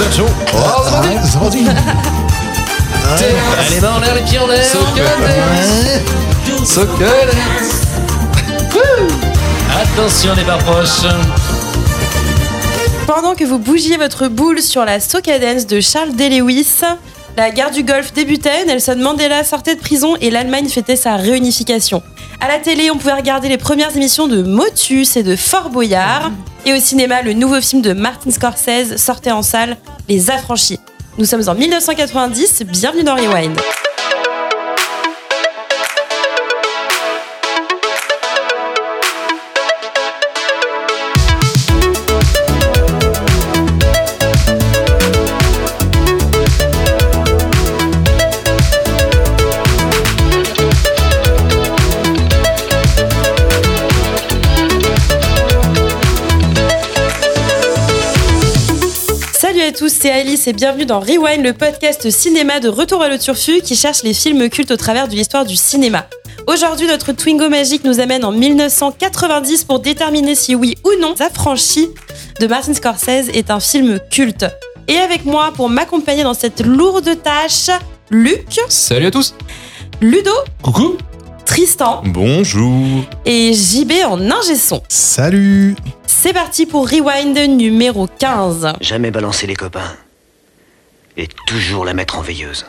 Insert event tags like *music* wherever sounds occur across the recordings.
vous êtes chaud. Allez, va en l'air les pieds en l'air Attention les barres proches Pendant que vous bougiez votre boule sur la Socadence de Charles D. Lewis, la guerre du Golfe débutait, Nelson Mandela sortait de prison et l'Allemagne fêtait sa réunification. À la télé, on pouvait regarder les premières émissions de Motus et de Fort Boyard. Et au cinéma, le nouveau film de Martin Scorsese sortait en salle, Les Affranchis. Nous sommes en 1990, bienvenue dans Rewind. C'est Alice et bienvenue dans Rewind, le podcast cinéma de Retour à le Turfu qui cherche les films cultes au travers de l'histoire du cinéma. Aujourd'hui, notre Twingo magique nous amène en 1990 pour déterminer si oui ou non Affranchi de Martin Scorsese est un film culte. Et avec moi pour m'accompagner dans cette lourde tâche, Luc, Salut à tous Ludo, Coucou Tristan Bonjour. et JB en ingé son. Salut C'est parti pour Rewind numéro 15. Jamais balancer les copains. Et toujours la mettre en veilleuse.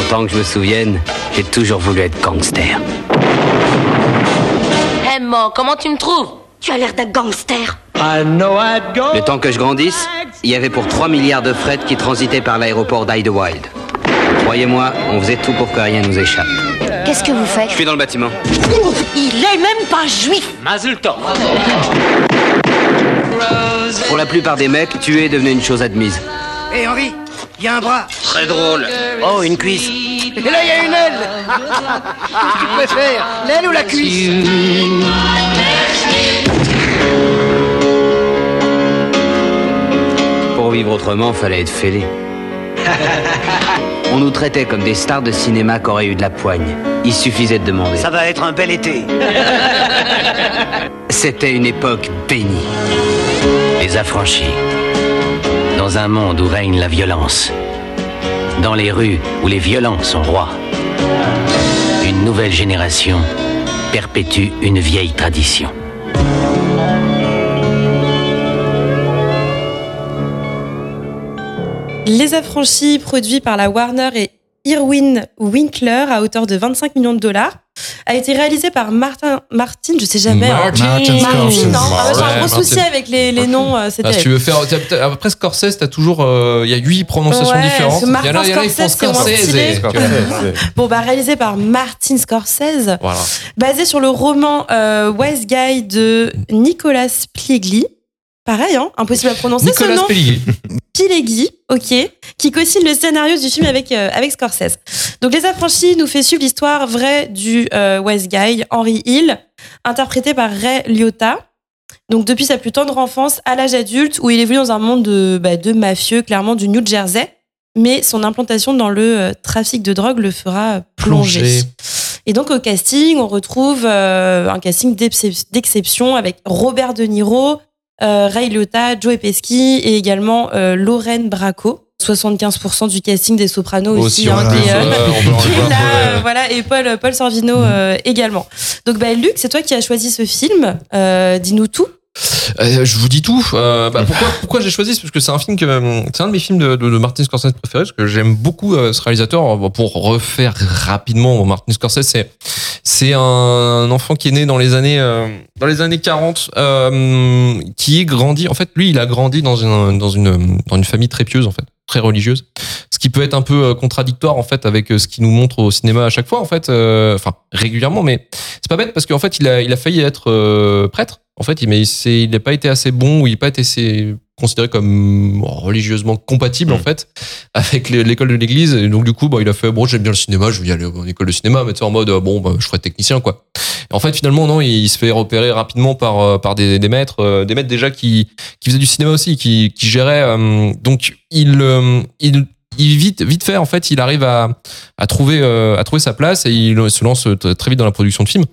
Autant que je me souvienne, j'ai toujours voulu être gangster. Hé, Mo, comment tu me trouves? Tu as l'air d'un gangster. Le temps que je grandisse, il y avait pour 3 milliards de fret qui transitaient par l'aéroport d'Idlewild. Croyez-moi, on faisait tout pour que rien nous échappe. Qu'est-ce que vous faites Je suis dans le bâtiment. Il est même pas juif. Pour la plupart des mecs, tuer devenait une chose admise. Hé Henri, il y a un bras. Très drôle. Oh, une cuisse. Et là, il y a une aile. Qu'est-ce que tu préfères, l'aile ou la cuisse Pour vivre autrement, fallait être fêlé. *laughs* On nous traitait comme des stars de cinéma qui auraient eu de la poigne. Il suffisait de demander. Ça va être un bel été. *laughs* C'était une époque bénie. Les affranchis. Dans un monde où règne la violence. Dans les rues où les violents sont rois. Une nouvelle génération perpétue une vieille tradition. Les Affranchis, produits par la Warner et Irwin Winkler à hauteur de 25 millions de dollars, a été réalisé par Martin, Martin, je sais jamais. hein. Martin. Martin Scorsese. Martin. Ah, J'ai un gros souci Martin. avec les, les noms, euh. Ah, si tu veux faire. Après Scorsese, t'as toujours. euh, Il y a huit prononciations Ouais, différentes. Il y en a, ils font Martin Scorsese. Bon, bah, réalisé par Martin Scorsese, Voilà. basé sur le roman euh, Wise Guy de Nicolas Pileggi. Pareil, hein, impossible à prononcer ce nom. Pellier. *laughs* Pileggi, ok, qui co-signe le scénario du film avec, euh, avec Scorsese. Donc Les Affranchis nous fait suivre l'histoire vraie du euh, West Guy, Henry Hill, interprété par Ray Liotta. Donc depuis sa plus tendre enfance à l'âge adulte, où il évolue dans un monde de, bah, de mafieux, clairement du New Jersey, mais son implantation dans le euh, trafic de drogue le fera plonger. Plonger. Et donc au casting, on retrouve un casting d'excep- d'exception avec Robert De Niro, Ray Liotta, Joe Pesci et également euh, Lorraine Bracco. 75% du casting des Sopranos aussi, Aussi, hein, euh, là, *laughs* euh, voilà, et Paul, Paul Sorvino euh, également. Donc bah, Luc, c'est toi qui as choisi ce film. Euh, Dis-nous tout. Euh, je vous dis tout. Euh, bah, pourquoi pourquoi j'ai choisi? Parce que c'est un film que euh, c'est un de mes films de, de, de Martin Scorsese préférés parce que j'aime beaucoup euh, ce réalisateur. Pour refaire rapidement Martin Scorsese, c'est c'est un enfant qui est né dans les années euh, dans les années 40, euh, qui est grandi. En fait, lui, il a grandi dans une dans une dans une famille très pieuse en fait, très religieuse. Ce qui peut être un peu euh, contradictoire en fait avec ce qu'il nous montre au cinéma à chaque fois en fait, enfin régulièrement, mais c'est pas bête parce qu'en fait il a il a failli être prêtre. En fait, mais il n'a pas été assez bon ou il n'a pas été assez considéré comme religieusement compatible en fait avec l'école de l'église. Et donc du coup bah, il a fait bon j'aime bien le cinéma je vais y aller en école de cinéma mais tu en mode euh, bon bah, je ferai technicien quoi. Et en fait finalement non il, se fait repérer rapidement par euh, par des, des maîtres euh, des maîtres déjà qui qui faisaient du cinéma aussi qui qui géraient euh, donc il euh, il il vite vite fait en fait il arrive à à trouver euh, à trouver sa place et il se lance très vite dans la production de films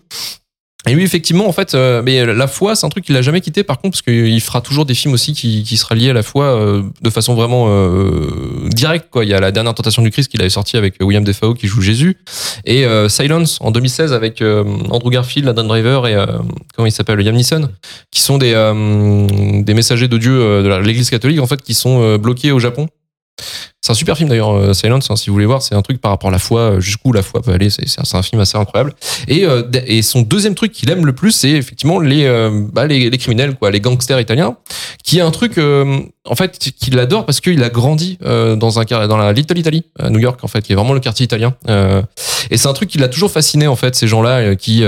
Et lui, effectivement, en fait, euh, mais la foi, c'est un truc qu'il a jamais quitté, par contre, parce qu'il fera toujours des films aussi qui, qui sera lié à la foi euh, de façon vraiment euh, directe. Quoi. Il y a la dernière tentation du Christ qu'il avait sorti avec William Defoe qui joue Jésus, et euh, Silence en 2016 avec euh, Andrew Garfield, Adam Driver et euh, comment il s'appelle, Liam Neeson, qui sont des des messagers de Dieu de l'Église catholique en fait, qui sont bloqués au Japon. C'est un super film d'ailleurs, euh, Silence, hein, si vous voulez voir, c'est un truc par rapport à la foi, euh, jusqu'où la foi peut aller, c'est un, film assez incroyable. Et, euh, et son deuxième truc qu'il aime le plus, c'est effectivement les, bah, les, criminels, quoi, les gangsters italiens, qui est un truc, en fait, qu'il adore parce qu'il a grandi dans un dans la Little Italy, à New York, en fait, qui est vraiment le quartier italien. Et c'est un truc qui l'a toujours fasciné, en fait, ces gens-là qui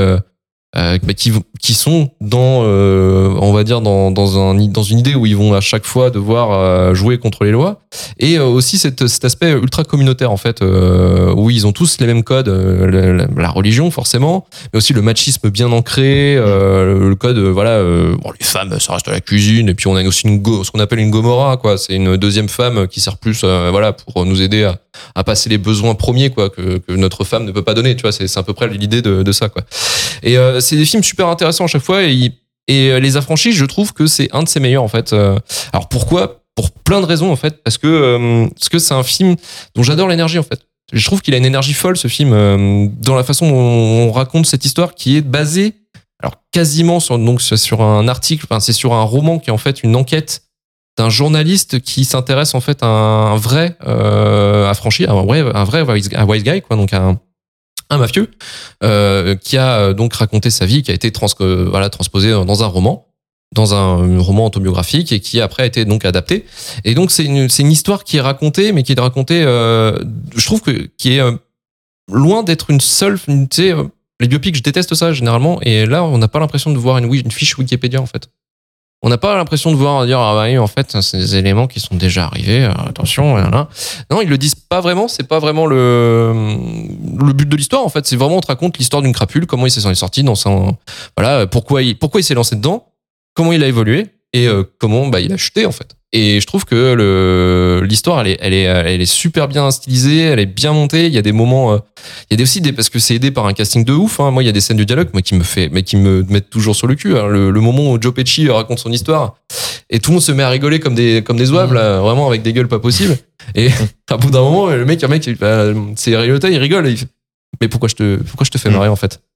qui, qui sont dans, euh, on va dire, dans, dans, un, dans une idée où ils vont à chaque fois devoir euh, jouer contre les lois. Et euh, aussi cet aspect ultra communautaire, en fait, où ils ont tous les mêmes codes, la, religion, forcément, mais aussi le machisme bien ancré, le code, voilà, les femmes, ça reste à la cuisine, et puis on a aussi une ce qu'on appelle une gomorra, quoi. C'est une deuxième femme qui sert plus, voilà, pour nous aider à, à passer les besoins premiers, quoi, que, notre femme ne peut pas donner, tu vois. C'est à peu près l'idée de, de ça, quoi. Et c'est des films super intéressants à chaque fois. Et, euh, Les Affranchis, je trouve que c'est un de ses meilleurs, en fait. Euh, Alors pourquoi? Pour plein de raisons, en fait. Parce que euh, parce que c'est un film dont j'adore l'énergie, en fait. Je trouve qu'il a une énergie folle, ce film, dans la façon dont on raconte cette histoire qui est basée, alors quasiment sur, donc, sur un article, enfin, c'est sur un roman qui est en fait une enquête d'un journaliste qui s'intéresse en fait à un vrai affranchi, un vrai, un vrai guy, quoi, donc un, un mafieux, euh, qui a euh, donc raconté sa vie, qui a été trans, euh, voilà, transposé dans un roman, dans un, roman autobiographique et qui après a été donc adapté. Et donc c'est une, histoire qui est racontée, mais qui est racontée, euh, je trouve que qui est loin d'être une seule, tu sais, les biopics, je déteste ça généralement, et là on n'a pas l'impression de voir une fiche Wikipédia en fait. On n'a pas l'impression de voir dire ah bah en fait c'est des éléments qui sont déjà arrivés euh, attention voilà. non ils le disent pas vraiment c'est pas vraiment le but de l'histoire en fait c'est vraiment on te raconte l'histoire d'une crapule comment il s'est sorti dans son voilà pourquoi il pourquoi il s'est lancé dedans comment il a évolué et euh, comment bah, il a chuté en fait. Et je trouve que le l'histoire elle est elle est elle est super bien stylisée elle est bien montée. Il y a des moments euh, il y a aussi des parce que c'est aidé par un casting de ouf hein. moi il y a des scènes de dialogue moi qui me fait mais qui me mettent toujours sur le cul hein. le, le moment où Joe Pesci raconte son histoire et tout le monde se met à rigoler comme des comme des zouaves là, vraiment avec des gueules pas possibles. Et *laughs* à bout d'un moment le mec un mec bah, c'est il rigole il fait, mais pourquoi je te pourquoi je te fais marrer en fait? le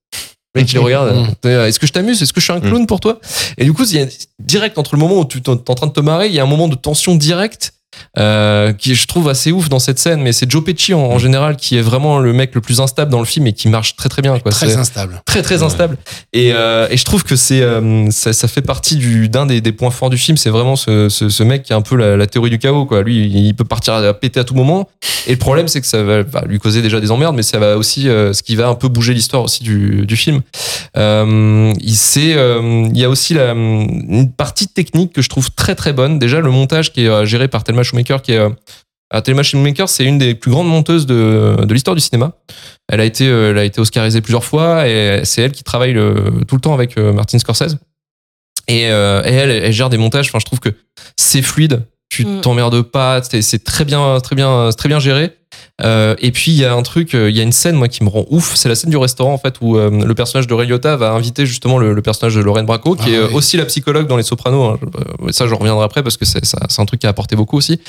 mec le regarde est-ce que je t'amuse? Est-ce que je suis un clown pour toi? Et du coup il y a direct entre le moment où tu t'es en train de te marrer il y a un moment de tension directe euh, qui je trouve assez ouf dans cette scène mais c'est Joe Pesci en, en général qui est vraiment le mec le plus instable dans le film et qui marche très très bien quoi. Très instable. très très instable. Et, euh, et je trouve que c'est euh, ça, ça fait partie du d'un des, des points forts du film. C'est vraiment ce, ce, ce mec qui est un peu la, la théorie du chaos quoi. Lui il peut partir à péter à tout moment. Et le problème c'est que ça va, lui causer déjà des emmerdes mais ça va aussi euh, ce qui va un peu bouger l'histoire aussi du, du film. Euh, il euh, y a aussi la, une partie technique que je trouve très très bonne. Déjà le montage qui est géré par Thelma Shoemaker qui est euh, ah, Thelma Shoemaker, c'est une des plus grandes monteuses de, de l'histoire du cinéma. Elle a été, euh, elle a été oscarisée plusieurs fois et c'est elle qui travaille le- tout le temps avec euh, Martin Scorsese. Et, et elle, elle gère des montages. Enfin, je trouve que c'est fluide. Tu Mm. t'emmerdes pas. C'est c'est très bien, très bien, très bien géré. Euh, et puis il y a un truc, euh, il y a une scène moi qui me rend ouf. C'est la scène du restaurant en fait où euh, le personnage de Ray Liotta va inviter justement le, le personnage de Lorraine Bracco, qui Ah est oui. aussi la psychologue dans Les Sopranos. hein. Ça, je reviendrai après parce que c'est un truc qui a apporté beaucoup aussi.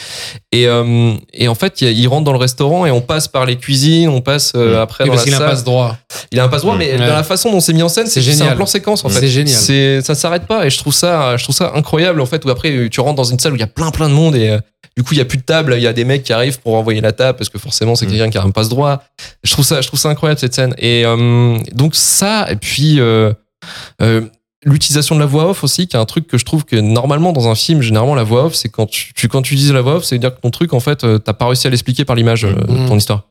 Et, euh, et en fait, il, il rentre dans le restaurant et on passe par les cuisines, on passe après Oui, dans parce la qu'il a un passe droit. Il a un passe droit, mais dans la façon dont c'est mis en scène, C'est c'est c'est génial. un plan séquence en fait. C'est génial. Ça s'arrête pas et je trouve ça, je trouve ça incroyable en fait. Où après tu rentres dans une salle où il y a plein plein de monde et du coup il y a plus de table, il y a des mecs qui arrivent pour envoyer la table parce que forcément c'est Mm. quelqu'un qui a un passe droit. Je trouve ça, je trouve ça incroyable cette scène. Et euh, donc ça et puis euh, euh, l'utilisation de la voix off aussi, qui est un truc que je trouve que normalement dans un film, généralement la voix off, c'est quand tu, tu- quand tu utilises la voix off, c'est dire que ton truc en fait t'as pas réussi à l'expliquer par l'image Mhm. ton histoire.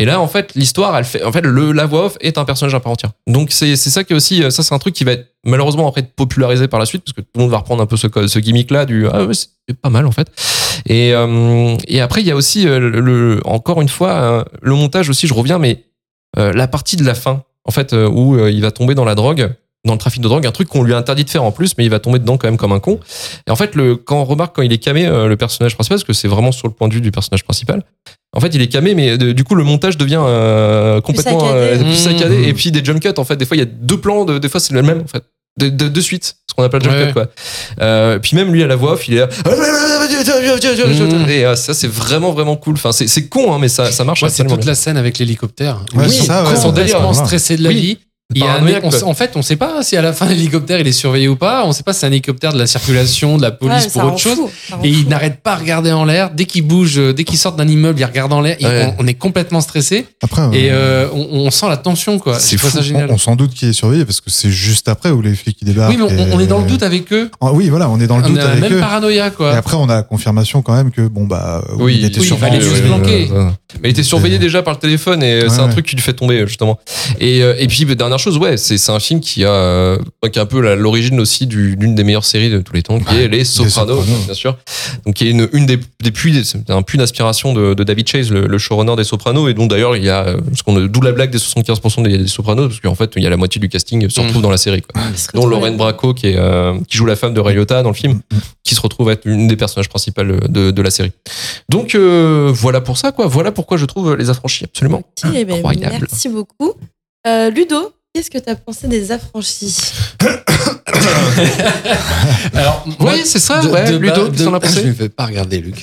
Et là, en fait, l'histoire, elle fait, en fait, le, la voix off est un personnage à part entière. Donc, c'est, c'est ça qui est aussi, ça, c'est un truc qui va être malheureusement après popularisé par la suite, parce que tout le monde va reprendre un peu ce, ce gimmick-là du, ah ouais, c'est pas mal, en fait. Et, euh, et après, il y a aussi, euh, le, le- encore une fois, euh, le montage aussi, je reviens, mais euh, la partie de la fin, en fait, euh, où euh, il va tomber dans la drogue. dans le trafic de drogue, un truc qu'on lui a interdit de faire en plus, mais il va tomber dedans quand même comme un con. Et en fait, le, quand on remarque quand il est camé, euh, le personnage principal, parce que c'est vraiment sur le point de vue du personnage principal, en fait, il est camé, mais de- du coup, le montage devient euh, complètement saccadé. euh, plus Mmh. saccadé. Et puis des jump cuts, en fait, des fois, il y a deux plans, de, des fois, c'est le même, en fait. De, de, de suite, ce qu'on appelle jump Ouais. cut, quoi. Euh, puis même lui, à la voix off, il est là. Mmh. Et euh, ça, c'est vraiment, vraiment cool. Enfin, c'est c'est con, hein, mais ça, ça marche Moi, c'est toute bien. la scène avec l'hélicoptère. Ouais, Ils c'est sont ça, ouais, complètement son délire, voilà. stressés de la Oui. vie. Il y a un Paranoïaque, mec, on quoi. sait- en fait, on sait pas si à la fin *laughs* l'hélicoptère il est surveillé ou pas. On sait pas si c'est un hélicoptère de la circulation, de la Ouais, police mais pour autre chose. fou, Et il n'arrête pas à regarder en l'air. Dès qu'il bouge, euh, dès qu'il sort d'un immeuble, il regarde en l'air. Ouais. On, on est complètement stressé. Après, Et euh, euh, on, on sent la tension, quoi. c'est ça génial. On, on s'en doute qu'il est surveillé parce que c'est juste après où les flics ils débarquent. Oui, mais on, et- on est dans le doute avec eux. Ah oui, voilà, on est dans le On doute a avec même eux. paranoïa, Et quoi. après, on a la confirmation quand même que bon bah oui, il était oui, il surveillé. fallait juste ouais. planquer. Mais il était surveillé déjà par le téléphone et Ouais, c'est un ouais. truc qui lui fait tomber justement. Et, euh, et puis bah, dernière chose, ouais, c'est c'est un film qui a euh, qui est un peu l'origine aussi du- d'une des meilleures séries de tous les temps, qui est Les Sopranos, bien sûr. Donc qui est une, une des, des puits, c'est un puits d'inspiration de, de David Chase, le, le showrunner des Sopranos, et dont d'ailleurs il y a euh, ce qu'on d'où la blague des 75% des, des Sopranos, parce qu'en fait il y a la moitié du casting se retrouve Mm. dans la série, quoi. Se dont Lorraine Bracco qui est euh, qui joue la femme de Ray Liotta dans le film, qui se retrouve être une des personnages principaux de, de la série. Donc euh, voilà pour ça, quoi. Voilà pourquoi je trouve Les Affranchis absolument Ok, ben, incroyable. merci beaucoup. Euh, Ludo, qu'est-ce que tu as pensé des affranchis *coughs* Alors, moi, Oui, c'est ça, de- ouais. de Ludo, qu'est-ce pensé *coughs* Je ne vais pas regarder, Luc.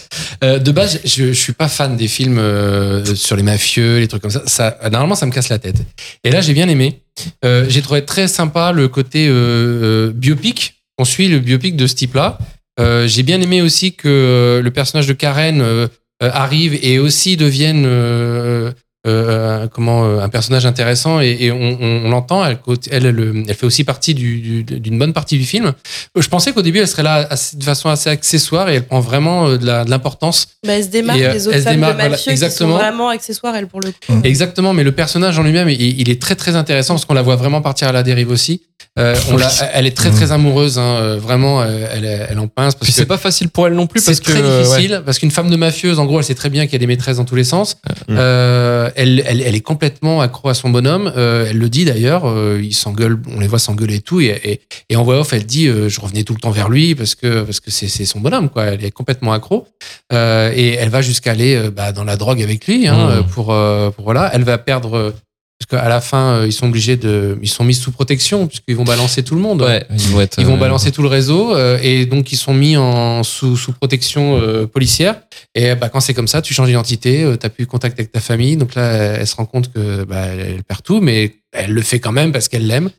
Euh, de base, je, je suis pas fan des films euh, sur les mafieux, les trucs comme ça. ça. Normalement, ça me casse la tête. Et là, j'ai bien aimé. Euh, j'ai trouvé très sympa le côté euh, euh, biopic. On suit le biopic de ce type-là. Euh, j'ai bien aimé aussi que le personnage de Karen arrive et aussi devienne euh, euh, comment euh, un personnage intéressant et, et on, on- on l'entend. Elle, elle, elle, elle fait aussi partie du- du- d'une bonne partie du film. Je pensais qu'au début, elle serait là assez- de façon assez accessoire et elle prend vraiment euh, de la- de l'importance. bah, Elle se démarque Et, euh, des autres elle se femmes démarque, de voilà, mafieux qui exactement. sont vraiment accessoires, elle, pour le coup. Exactement, mais le personnage en lui-même, il, il est très très intéressant parce qu'on la voit vraiment partir à la dérive aussi. Euh, on la, elle est très très amoureuse, hein, euh, vraiment, euh, elle, elle en pince parce Puis que c'est pas facile pour elle non plus parce c'est que très euh, ouais. difficile parce qu'une femme de mafieuse, en gros, elle sait très bien qu'il y a des maîtresses dans tous les sens. Mm. Euh, elle, elle, elle est complètement accro à son bonhomme. Euh, elle le dit d'ailleurs. Euh, ils s'engueulent, on les voit s'engueuler et tout. Et, et, et en voix off, elle dit euh, je revenais tout le temps vers lui parce que parce que c'est c'est son bonhomme quoi. Elle est complètement accro. Euh, et elle va jusqu'à aller bah, dans la drogue avec lui hein, Mm. pour pour voilà. Elle va perdre. Parce qu'à la fin, euh, ils sont obligés de, ils sont mis sous protection puisqu'ils vont balancer tout le monde. Ouais, ils vont être, Ils vont euh, balancer tout le réseau euh, et donc ils sont mis en sous, sous protection euh, policière. Et bah, quand c'est comme ça, tu changes d'identité, euh, t'as plus contact avec ta famille. Donc là, elle se rend compte que bah, elle perd tout, mais elle le fait quand même parce qu'elle l'aime.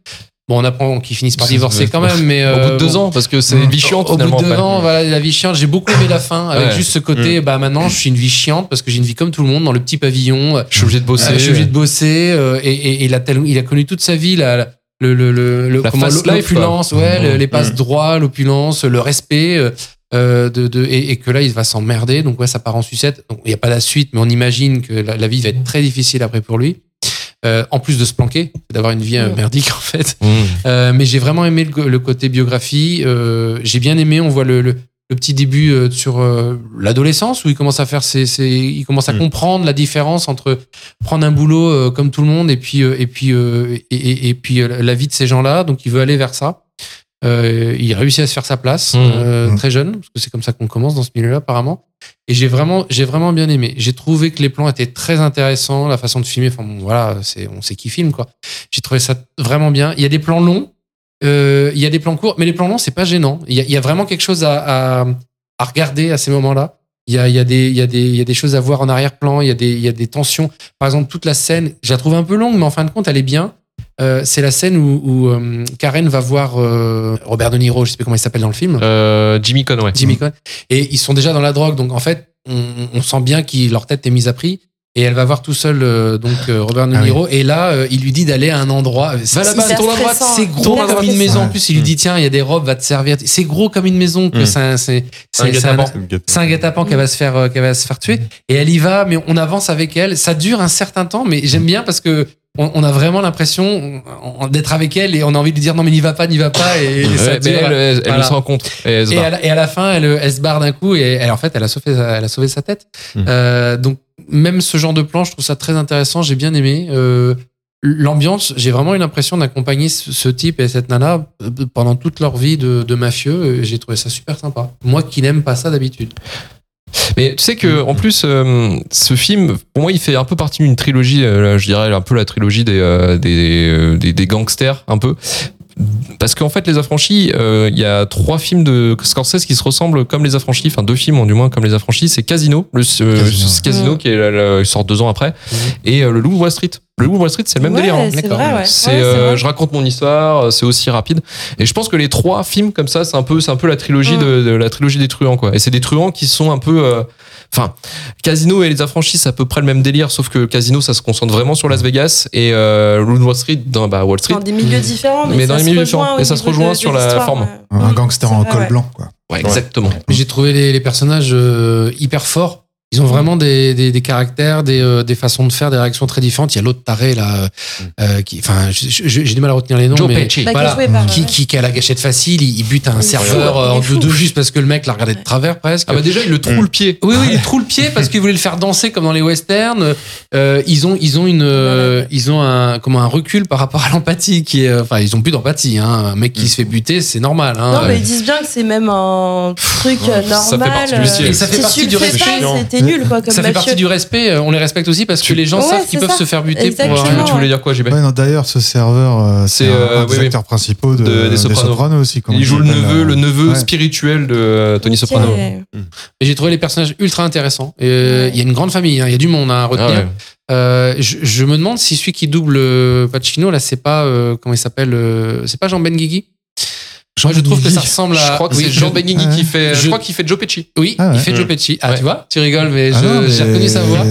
Bon, on apprend qu'ils finissent par divorcer quand même, mais Au bout de euh, deux bon, ans, parce que c'est une vie chiante au bout de deux ans, voilà, la vie chiante. J'ai beaucoup aimé la fin avec Ouais. juste ce côté. Bah maintenant, je suis une vie chiante parce que j'ai une vie comme tout le monde dans le petit pavillon. Je suis obligé de bosser. Euh, je suis obligé de bosser euh, et, et- et il, a tel- il a connu toute sa vie la, le, le, le, l'opulence, ouais, Mhm. les passes droits, l'opulence, le respect. euh, euh, de, de, et, et que là, il va s'emmerder. Donc, ouais, ça part en sucette. Il n'y a pas la suite, mais on imagine que la, la vie va être très difficile après pour lui. Euh, en plus de se planquer, d'avoir une vie euh, Mhm. merdique, en fait. Mmh. Euh, mais j'ai vraiment aimé le, le côté biographie. Euh, j'ai bien aimé. On voit le, le, le petit début euh, sur euh, l'adolescence où il commence à faire ses, ses- il commence à Mm. comprendre la différence entre prendre un boulot euh, comme tout le monde et puis euh, et puis euh, et, et- et puis euh, la vie de ces gens-là. Donc il veut aller vers ça. Euh, il réussit à se faire sa place Mm. euh, Mm. très jeune parce que c'est comme ça qu'on commence dans ce milieu-là apparemment. Et j'ai vraiment j'ai vraiment bien aimé. J'ai trouvé que les plans étaient très intéressants, la façon de filmer. Enfin bon, voilà, c'est on sait qui filme quoi. J'ai trouvé ça vraiment bien. Il y a des plans longs. Euh, il y a des plans courts, mais les plans longs, c'est pas gênant. Il y, a, il y a vraiment quelque chose à, à, à regarder à ces moments-là. Il y a, il y, a des, il y, a des, il y a des choses à voir en arrière-plan, il y, a des, il y a des tensions. Par exemple, toute la scène, je la trouve un peu longue, mais en fin de compte, elle est bien. Euh, c'est la scène où, où euh, Karen va voir euh, Robert De Niro, je sais pas comment il s'appelle dans le film, Euh, Jimmy Conway. Jimmy Cohen, et ils sont déjà dans la drogue, donc en fait, on, on sent bien que leur tête est mise à prix. Et elle va voir tout seul euh, donc euh, Robert De Ah oui. Niro et là euh, il lui dit d'aller à un endroit Va là-bas, hyper tourne à droite. stressant. c'est gros comme une maison. En plus, il lui dit tiens, il y a des robes, va te servir. C'est gros comme une maison que Mm. c'est c'est Un guet-apens. c'est un- guet-apens qu'elle va se faire euh, qu'elle va se faire tuer. Et elle y va, mais on avance avec elle. Ça dure un certain temps, mais j'aime bien parce que on, on a vraiment l'impression on- d'être avec elle et on a envie de lui dire non mais n'y va pas, n'y va pas. Et, et ça Ouais, mais dure. elle, se. Et elle se Et à, la, et à la fin, elle, se barre d'un coup et elle, en fait, elle a sauvé, sa- elle a sauvé sa tête. Mm. Euh, donc, même ce genre de plan, je trouve ça très intéressant. J'ai bien aimé. Euh, l'ambiance, j'ai vraiment eu l'impression d'accompagner ce, type et cette nana pendant toute leur vie de, de mafieux. et J'ai trouvé ça super sympa. Moi qui n'aime pas ça d'habitude. Mais tu sais que en plus, euh, ce film, pour moi, il fait un peu partie d'une trilogie. euh, je dirais un peu la trilogie des euh, gangsters, un peu. Parce qu'en fait, Les Affranchis, euh, il y a trois films de Scorsese qui se ressemblent comme Les Affranchis, enfin deux films du moins comme Les Affranchis. C'est Casino, le euh, Casino. Mm. qui est, là, là, il sort deux ans après, et euh, Le Loup de Wall Street. Le Loup de Wall Street, c'est le même Ouais, délire. hein. c'est ouais. Euh, je raconte mon histoire, c'est aussi rapide. Et je pense que les trois films comme ça, c'est un peu, c'est un peu la trilogie Mm. de, de la trilogie des truands, quoi. Et c'est des truands qui sont un peu, euh, enfin, Casino et les affranchis, c'est à peu près le même délire, sauf que Casino, ça se concentre vraiment sur Las Vegas et euh, Wall Street, dans bah, Wall Street. Dans des milieux différents, mais, dans les se milieux rejoint différents. Et ça se rejoint de- de sur la forme. Un gangster c'est en vrai, col ouais. blanc, quoi. Ouais, exactement. Mais J'ai trouvé les, les personnages euh, hyper forts. Ils ont vraiment des, des, des caractères, des, euh, des façons de faire, des réactions très différentes. Il y a l'autre taré là, euh, euh, qui, enfin, j'ai du mal à retenir les noms, Joe mais. Bah, voilà, qui, ouais. qui, qui a la gâchette facile, il, il bute un serveur euh, en deux deux juste parce que le mec l'a regardé de travers presque. Ah bah déjà, il le trouve le pied. Oui, oui, il trouve le pied parce qu'il voulait le faire danser comme dans les westerns. Euh, ils ont, ils ont une, euh, ils ont un, comment un recul par rapport à l'empathie qui est, euh, enfin, ils ont plus d'empathie. Hein. Un mec qui se fait buter, c'est normal. Hein. Non, Euh, mais ils disent bien que c'est même un truc euh, ça fait normal. partie du métier. euh, Et ça fait partie du respect. T'es nul, quoi, comme ça fait partie du respect. euh, On les respecte aussi parce que les gens Ouais, savent qu'ils peuvent ça. se faire buter pour. Tu, tu voulais dire quoi, JB Ouais, D'ailleurs, ce serveur, euh, c'est euh, un des oui, oui. acteurs principaux de, De- des des Sopranos. Sopranos aussi. Il joue le neveu, euh, le neveu ouais. spirituel de Tony. Soprano. Et j'ai trouvé les personnages ultra intéressants. Il y a une grande famille, hein, il y a du monde à Ah retenir. ouais. Euh, je, je me demande si celui qui double Pacino là, c'est pas euh, comment il s'appelle, euh, c'est pas Jean Benguigui? Moi, je trouve que ça ressemble à. Je crois que Oui, c'est je- Jean Ouais. qui fait. Je, Je- crois qu'il fait Joe Pesci. Oui, Ah ouais. il fait Joe. Pesci. Ah, Ouais. tu vois, tu rigoles, mais Ah mais j'ai reconnu sa voix.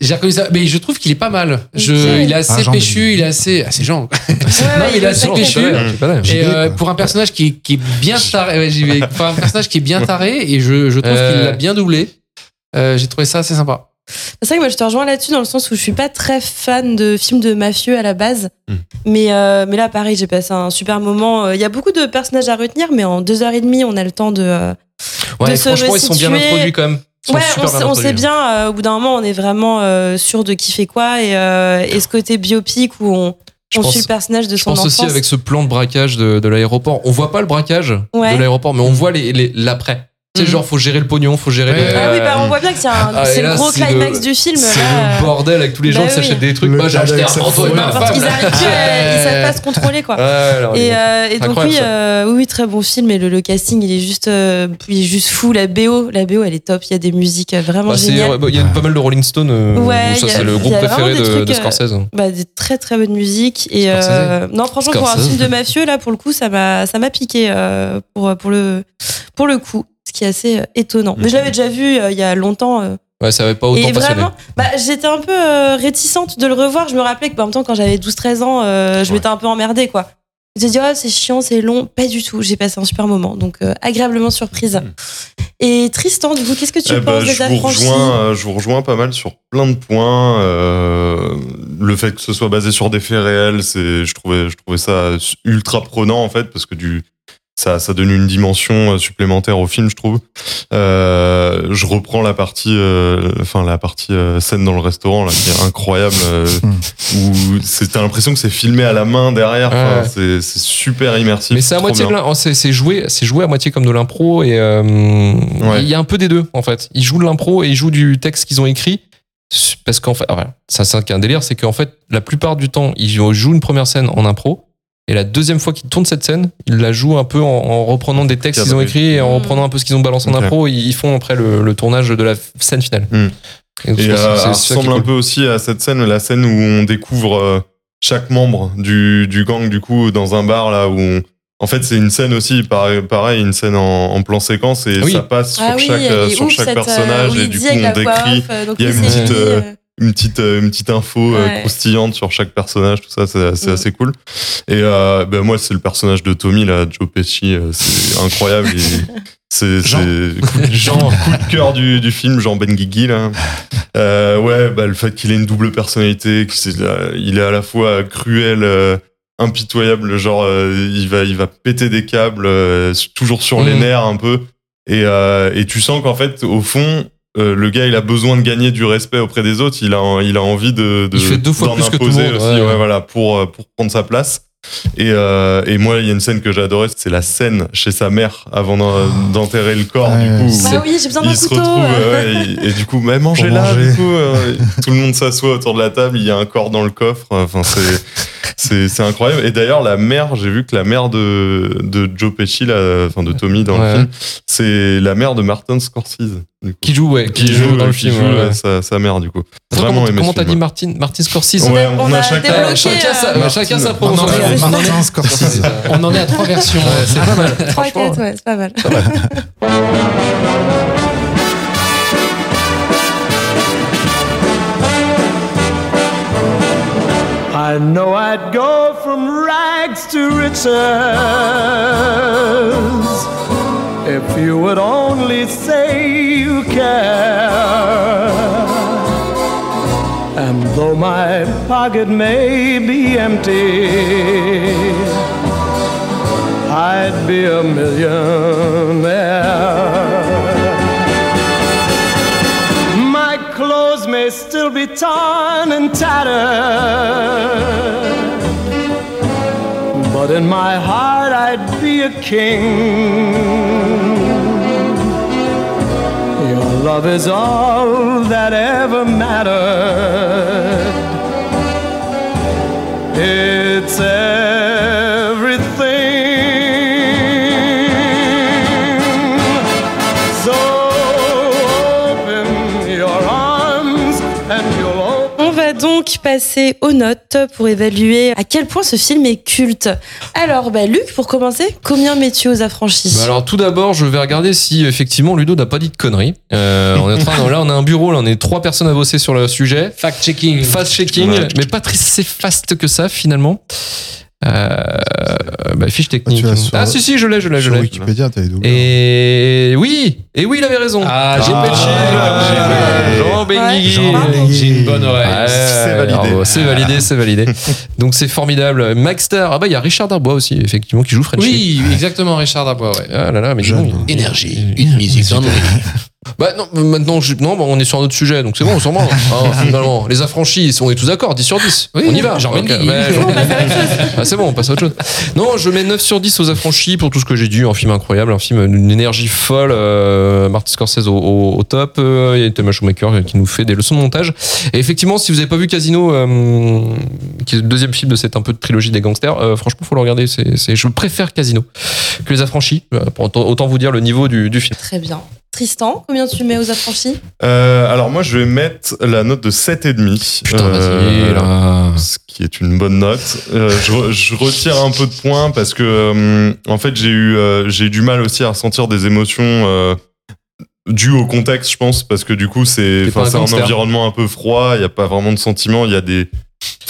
J'ai reconnu ça, mais je trouve qu'il est pas mal. Je, il est assez Ah, péchu, il est assez, assez Jean. Ouais, *laughs* Non, mais il est assez péchu. Et euh, pour un personnage qui est, qui est bien taré, ouais, j'y vais. Pour un personnage qui est bien taré, et je, je trouve Euh. qu'il l'a bien doublé. Euh, j'ai trouvé ça assez sympa. C'est vrai que moi je te rejoins là-dessus dans le sens où je suis pas très fan de films de mafieux à la base. Hmm. Mais, euh, mais là, pareil, j'ai passé un super moment. Euh, Il y a beaucoup de personnages à retenir, mais en deux heures et demie, on a le temps de. euh, Ouais, de se franchement, ils sont bien introduits quand même. Ouais, on, on sait bien, euh, au bout d'un moment, on est vraiment euh, sûr de qui fait quoi. Et, et ce côté biopic où on, Je on pense- suit le personnage de Je son pense enfance. aussi avec ce plan de braquage de, de l'aéroport. On voit pas le braquage Ouais. de l'aéroport, mais on voit les, les- l'après. Tu sais, Mhm. genre, faut gérer le pognon, faut gérer Ouais. les. Ah oui, bah, on voit bien que c'est un- Ah, et c'est là, le gros c'est climax le- du film. C'est là, le bordel avec tous les gens bah qui s'achètent des trucs. Le Moi, j'ai acheté un avec sa manteau et femme. ma femme. qu'ils arrivent plus, ils savent pas se contrôler, quoi. Ouais, alors, Et, euh, et donc incroyable, oui, ça. euh, oui, oui, très bon film. Et le, le casting, il est juste, euh, il est juste fou. La BO, la BO, elle est top. Il y a des musiques euh, vraiment bah, c'est- géniales. ouais, bah, Il y a pas mal de Rolling Stone. euh, Ouais, où ça, il y a- c'est le il groupe vraiment préféré des de, trucs, euh, Scorsese. Bah, des très très bonnes musiques. Et Scorsese. euh, non, franchement, pour un Scorsese. film de mafieux, là, pour le coup, ça m'a, ça m'a piqué euh, pour pour le pour le coup, ce qui est assez euh, étonnant. Mais je l'avais déjà vu euh, il y a longtemps. euh, Ouais, ça avait pas autant et vraiment, bah, j'étais un peu euh, réticente de le revoir. Je me rappelais que, bah, en même temps, quand j'avais 12-13 ans, euh, je Ouais. m'étais un peu emmerdée, quoi. J'ai dit, oh, c'est chiant, c'est long. Pas du tout. J'ai passé un super moment. Donc, euh, agréablement surprise. Et Tristan, du coup, qu'est-ce que tu Eh ben, penses je, des vous rejoins, je vous rejoins pas mal sur plein de points. euh, le fait que ce soit basé sur des faits réels, c'est, je trouvais, je trouvais ça ultra prenant en fait parce que du ça, ça donne une dimension euh, supplémentaire au film, je trouve. Euh, je reprends la partie, euh, enfin la partie euh, scène dans le restaurant là, qui est incroyable, euh, où c'est t'as l'impression que c'est filmé à la main derrière. Enfin, Ouais. c'est, c'est super immersif. Mais c'est à moitié oh, c'est joué, c'est joué à moitié comme de l'impro et euh, il y a un peu des deux en fait. Ils jouent de l'impro et ils jouent du texte qu'ils ont écrit parce qu'en fait, ah, voilà, ça c'est un délire, c'est qu'en fait la plupart du temps ils jouent une première scène en impro et la deuxième fois qu'ils tournent cette scène, ils la jouent un peu en, en reprenant des textes qu'ils ont écrits et en Mm. reprenant un peu ce qu'ils ont balancé en impro. Ils ils font après le, le tournage de la scène finale. Mm. Et donc, Et c'est- euh, ça ressemble un cool. peu aussi à cette scène, la scène où on découvre euh, chaque membre du, du gang, du coup, dans un bar, là, où on- En fait, c'est une scène aussi, pareil, une scène en, en plan séquence, et Oui. ça passe sur Ah oui, chaque, sur ouf, chaque cette, personnage, et du coup, on décrit off, donc il y a une petite, euh, une petite, euh, une petite info euh, Ouais. croustillante sur chaque personnage, tout ça, c'est c'est Mm. assez cool. Et euh, ben moi, c'est le personnage de Tommy, là, Joe Pesci, euh, c'est incroyable. *laughs* C'est Jean. c'est coup, de- Jean, *laughs* coup de cœur du, du film, Jean Benguigui, là. Euh, ouais, bah, le fait qu'il ait une double personnalité, qu'il il est à la fois cruel, euh, impitoyable, genre euh, il va il va péter des câbles, euh, toujours sur les Mhm. nerfs un peu. Et, euh, et tu sens qu'en fait, au fond, euh, le gars il a besoin de gagner du respect auprès des autres, il a il a envie de, de Il fait deux fois plus que tout le monde, aussi, ouais. ouais, voilà pour euh, pour prendre sa place. Et, euh, et moi, il y a une scène que j'ai adorée, c'est la scène chez sa mère avant d'en- d'enterrer le corps. Ouais. du coup, Bah oui, j'ai besoin d'un il se couteau. retrouve ouais, *laughs* et, et du coup, mais mangez là. manger. Du coup, euh, *laughs* tout le monde s'assoit autour de la table. Il y a un corps dans le coffre. Enfin, c'est *laughs* c'est c'est incroyable. Et d'ailleurs, la mère, j'ai vu que la mère de de Joe Pesci, là, enfin de Tommy dans Ouais. le film, c'est la mère de Martin Scorsese. Qui joue, ouais, qui, Qui joue dans le qui film. joue, ouais. ouais, sa, sa mère du coup. Attends, Vraiment comment comment t'as dit Martin, Martin Scorsese Ouais, on, On a a chacun. débloqué, chacun sa, euh, chacun sa en Martin *laughs* Scorsese. On en est à trois versions. C'est pas mal. 3 4, ouais, c'est pas mal. I know I'd go from rags to riches if you would only say you care. And though my pocket may be empty, I'd be a millionaire. Still be torn and tattered, but in my heart I'd be a king. Your love is all that ever mattered. Donc passer aux notes pour évaluer à quel point ce film est culte. Alors, bah, Luc, pour commencer, combien mets-tu aux affranchis? Bah alors tout d'abord, je vais regarder si effectivement Ludo n'a pas dit de conneries. Euh, on est en train, là, on a un bureau, là, on est trois personnes à bosser sur le sujet. Fact-checking. Fast checking, Ouais. mais pas très si fast que ça finalement. Euh, bah, fiche technique. Ah, sur- Ah si si, je l'ai, je l'ai, je Sur l'ai. Wikipédia, t'as les doubleurs. Et oui, et oui, il avait raison. Ah, j'ai Ah, Jean Benguigui. Jean. J'ai une bonne oreille. Ouais, C'est validé. C'est validé, c'est validé. *laughs* Donc c'est formidable. Maxter, ah bah il y a Richard Darbois aussi, effectivement, qui joue Frenchy. Oui, exactement, Richard Darbois, ouais. Ah là là, mais Énergie, une musique. *laughs* Bah non, maintenant, je- non, bah, on est sur un autre sujet, donc c'est bon, on s'en branle. Hein, *laughs* finalement, les affranchis, on est tous d'accord, 10 sur 10. Oui, on y va. Jean Ok, Benguigui. ouais, Jean- *laughs* Ah, c'est bon, on passe à autre chose. Non, je mets 9 sur 10 aux affranchis pour tout ce que j'ai dit. Un film incroyable, un film d'une énergie folle. Euh, Martin Scorsese au, au- au top. Euh, Il y a Thomas Schumacher qui nous fait des leçons de montage. Et effectivement, si vous n'avez pas vu Casino, euh, qui est le deuxième film de cette un peu de trilogie des gangsters, euh, franchement, faut le regarder. C'est, c'est- je préfère Casino que les affranchis. Euh, pour autant, autant vous dire le niveau du, du film. Très bien. Tristan, combien tu mets aux affranchis Euh, alors moi, je vais mettre la note de 7,5. Putain, Euh, vas-y, là. ce qui est une bonne note. Euh, je, re- je retire un peu de points parce que euh, en fait j'ai eu euh, j'ai eu du mal aussi à ressentir des émotions euh, dues au contexte, je pense, parce que du coup c'est c'est un environnement un peu froid, il y a pas vraiment de sentiments, il y a des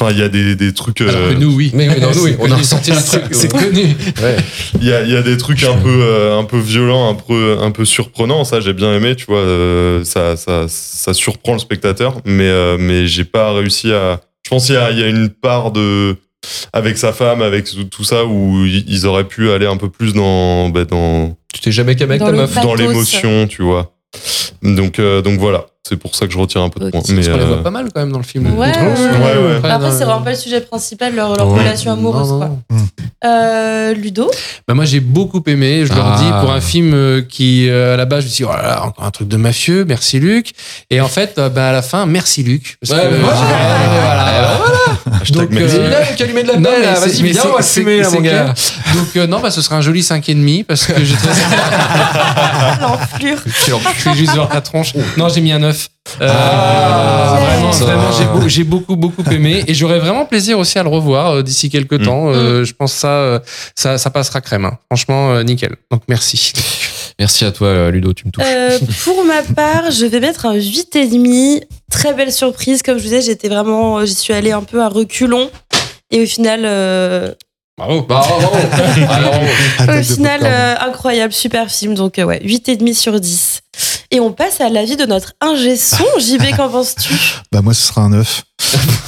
enfin il y a des, des trucs Alors euh, que nous, oui. Mais oui, non, nous, oui, on a *laughs* ressenti le c'est- truc. C'est connu. Ouais. il y a, il y a des trucs un peu euh, un peu violents, un peu un peu surprenants, ça j'ai bien aimé, tu vois, euh, ça ça ça surprend le spectateur, mais euh, mais j'ai pas réussi à je pense qu'il y a il y a une part de avec sa femme, avec tout ça, où ils auraient pu aller un peu plus dans, bah, dans, Tu t'es jamais qu'avec Dans ta meuf? Dans l'émotion, tu vois. Donc, euh, donc voilà, c'est pour ça que je retire un peu de points. Parce Mais, Parce qu'on les euh, voit pas mal quand même dans le film. Ouais, ouais, ouais. Après, c'est vraiment pas le sujet principal, leur, leur Ouais. relation amoureuse. Non, quoi. non. Euh, Ludo Bah moi j'ai beaucoup aimé, je leur Ah. dis pour un film euh, qui euh, à la base je me suis dit oh là là, encore un truc de mafieux, merci Luc et en fait euh, bah à la fin merci Luc parce Ouais, que voilà, voilà. voilà. hashtag Donc, euh, là allumé de la Non, pelle, Vas-y, viens, on va fumer, là, mon gars. Donc euh, non bah ce sera un joli 5 et demi parce que j'ai *laughs* trouvé L'enflure. je suis juste dans la tronche. Non, j'ai mis un 9. Euh, Ah, vraiment, vraiment, j'ai beau- j'ai beaucoup, beaucoup aimé et j'aurais vraiment plaisir aussi à le revoir euh, d'ici quelques Mm. temps. Euh, Je pense ça, ça, ça passera crème. hein. Franchement, euh, nickel. Donc merci. Merci à toi, Ludo, tu me touches. Euh, pour ma part, je vais mettre un 8,5. Très belle surprise. Comme je vous disais, j'étais vraiment. J'y suis allée un peu à reculons. Et au final, euh, Bravo. Bah, bravo. Ah, bravo. *laughs* au final euh, incroyable, super film. Donc, euh, ouais, 8,5 sur 10. Et on passe à l'avis de notre ingé son. *laughs* JB, qu'en penses-tu? Bah moi ce sera un 9.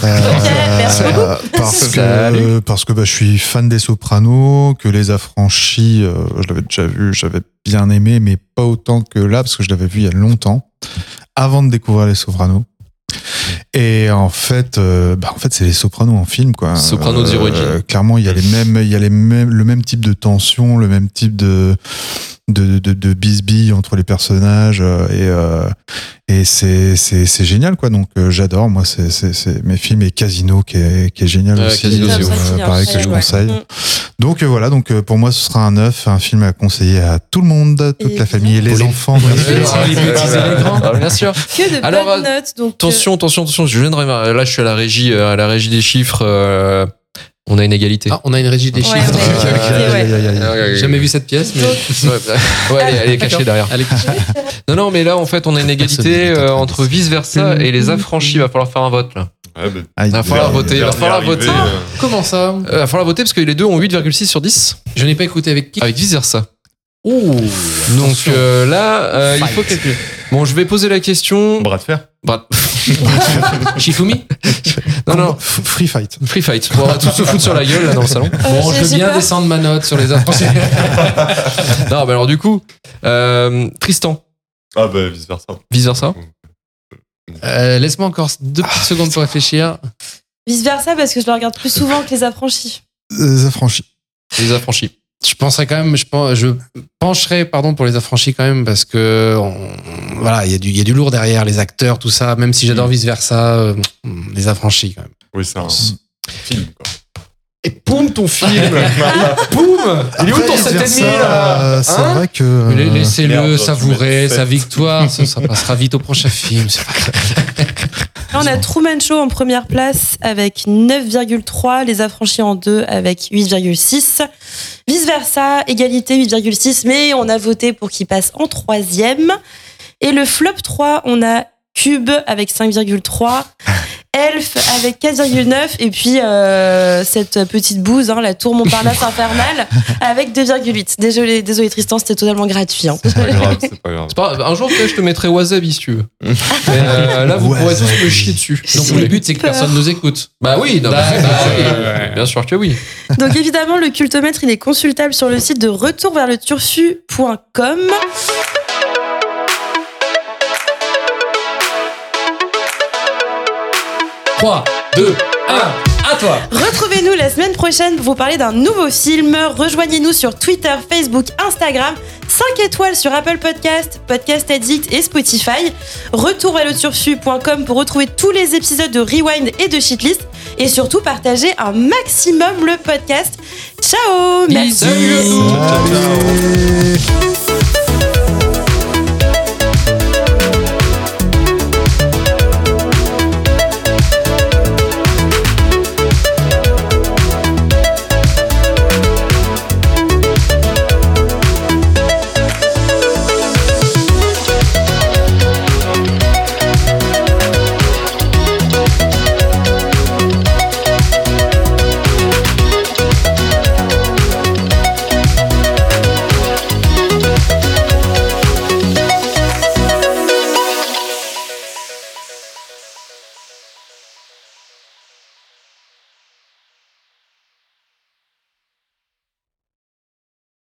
merci beaucoup. parce que parce que bah, je suis fan des Sopranos, que les affranchis, euh, je l'avais déjà vu, j'avais bien aimé, mais pas autant que là parce que je l'avais vu il y a longtemps. avant de découvrir Les Sopranos. Et en fait, euh, bah, en fait, c'est les Sopranos en film, quoi. Sopranos Origin. Clairement, il y a les mêmes, il y a les mêmes, le même type de tension, le même type de de, de, de bisbille entre les personnages euh, et euh, et c'est c'est c'est génial quoi donc euh, j'adore moi c'est c'est c'est mes films et Casino qui est qui est génial Ouais, aussi Casino, c'est euh, ouf. pareil que je Ouais. conseille donc euh, voilà donc euh, pour moi ce sera un neuf un film à conseiller à tout le monde toute Et la famille et les enfants bien sûr. petits, les petits et les grands. Ah, bien sûr. Que de Alors, bonnes notes. Donc, Attention, attention, attention. Je viens de remarquer- là, je suis à la régie, à la régie des chiffres. Euh, on a une égalité. Ah, on a une régie des Ouais, chiffres. ouais. Jamais vu cette pièce, mais. *laughs* Ouais, elle, est- elle est cachée derrière. Allez, *laughs* Non, non, mais là, en fait, on a une égalité euh, entre vice versa et les affranchis. Il va falloir faire un vote là. Ouais, bah. Il va falloir voter. Il va falloir voter. Euh, euh, Comment ça Il va falloir voter parce que les deux ont 8,6 sur 10 Je n'ai pas écouté avec qui avec vice versa. Oh Donc euh, là, euh, il faut quelque. Bon, je vais poser la question. Bras de fer. Bah, *laughs* Shifumi non, non. Free fight. Free fight. Bon, on va tous se foutre sur la gueule là dans le salon. Bon, je veux bien pas. descendre ma note sur les *laughs* affranchis. Non, bah alors du coup, euh, Tristan, Ah bah vice versa. vice versa. Euh, Laisse-moi encore deux petites secondes pour réfléchir. Vice versa parce que je le regarde plus souvent que les affranchis. Les affranchis. Les affranchis. Je penserais quand même, je, pen- je pencherais pardon pour les affranchis quand même parce que on- voilà, il y a du il y a du lourd derrière les acteurs tout ça. Même si j'adore vice versa, euh, les affranchis quand même. Oui, c'est un film. Quoi. Et poum ton film. *laughs* poum. Il est où ton vice 7 versa, ennemi là euh, C'est Hein vrai que. euh, Laissez-le savourer sa victoire, ça, ça passera vite au prochain film. c'est pas grave. *laughs* Là, on a Truman Show en première place avec 9,3, les affranchis en deux avec 8,6. Vice versa, égalité 8,6, mais on a voté pour qu'il passe en troisième. Et le flop 3, on a Cube avec 5,3. Elf avec 4,9 et puis euh, cette petite bouse, hein, la tour Montparnasse infernale *laughs* avec 2,8. Désolé, désolé Tristan, c'était totalement gratuit. hein. C'est pas grave, c'est pas grave. C'est pas- Un jour, peut-être, je te mettrai Wasabi si tu veux. *laughs* Mais, euh, là, vous pourrez tous me chier dessus. Donc le but c'est que personne nous écoute. Bah oui, non, Bah, oui. bien sûr que oui. Donc évidemment, le cultomètre, il est consultable sur le site de retourverleturfu.com. 3, 2, 1, à toi Retrouvez-nous la semaine prochaine pour vous parler d'un nouveau film. Rejoignez-nous sur Twitter, Facebook, Instagram. 5 étoiles sur Apple Podcast, Podcast Addict et Spotify. Retour à turfu.com pour retrouver tous les épisodes de Rewind et de Shitlist. Et surtout, partagez un maximum le podcast. Ciao Merci Salut à tous. Allez.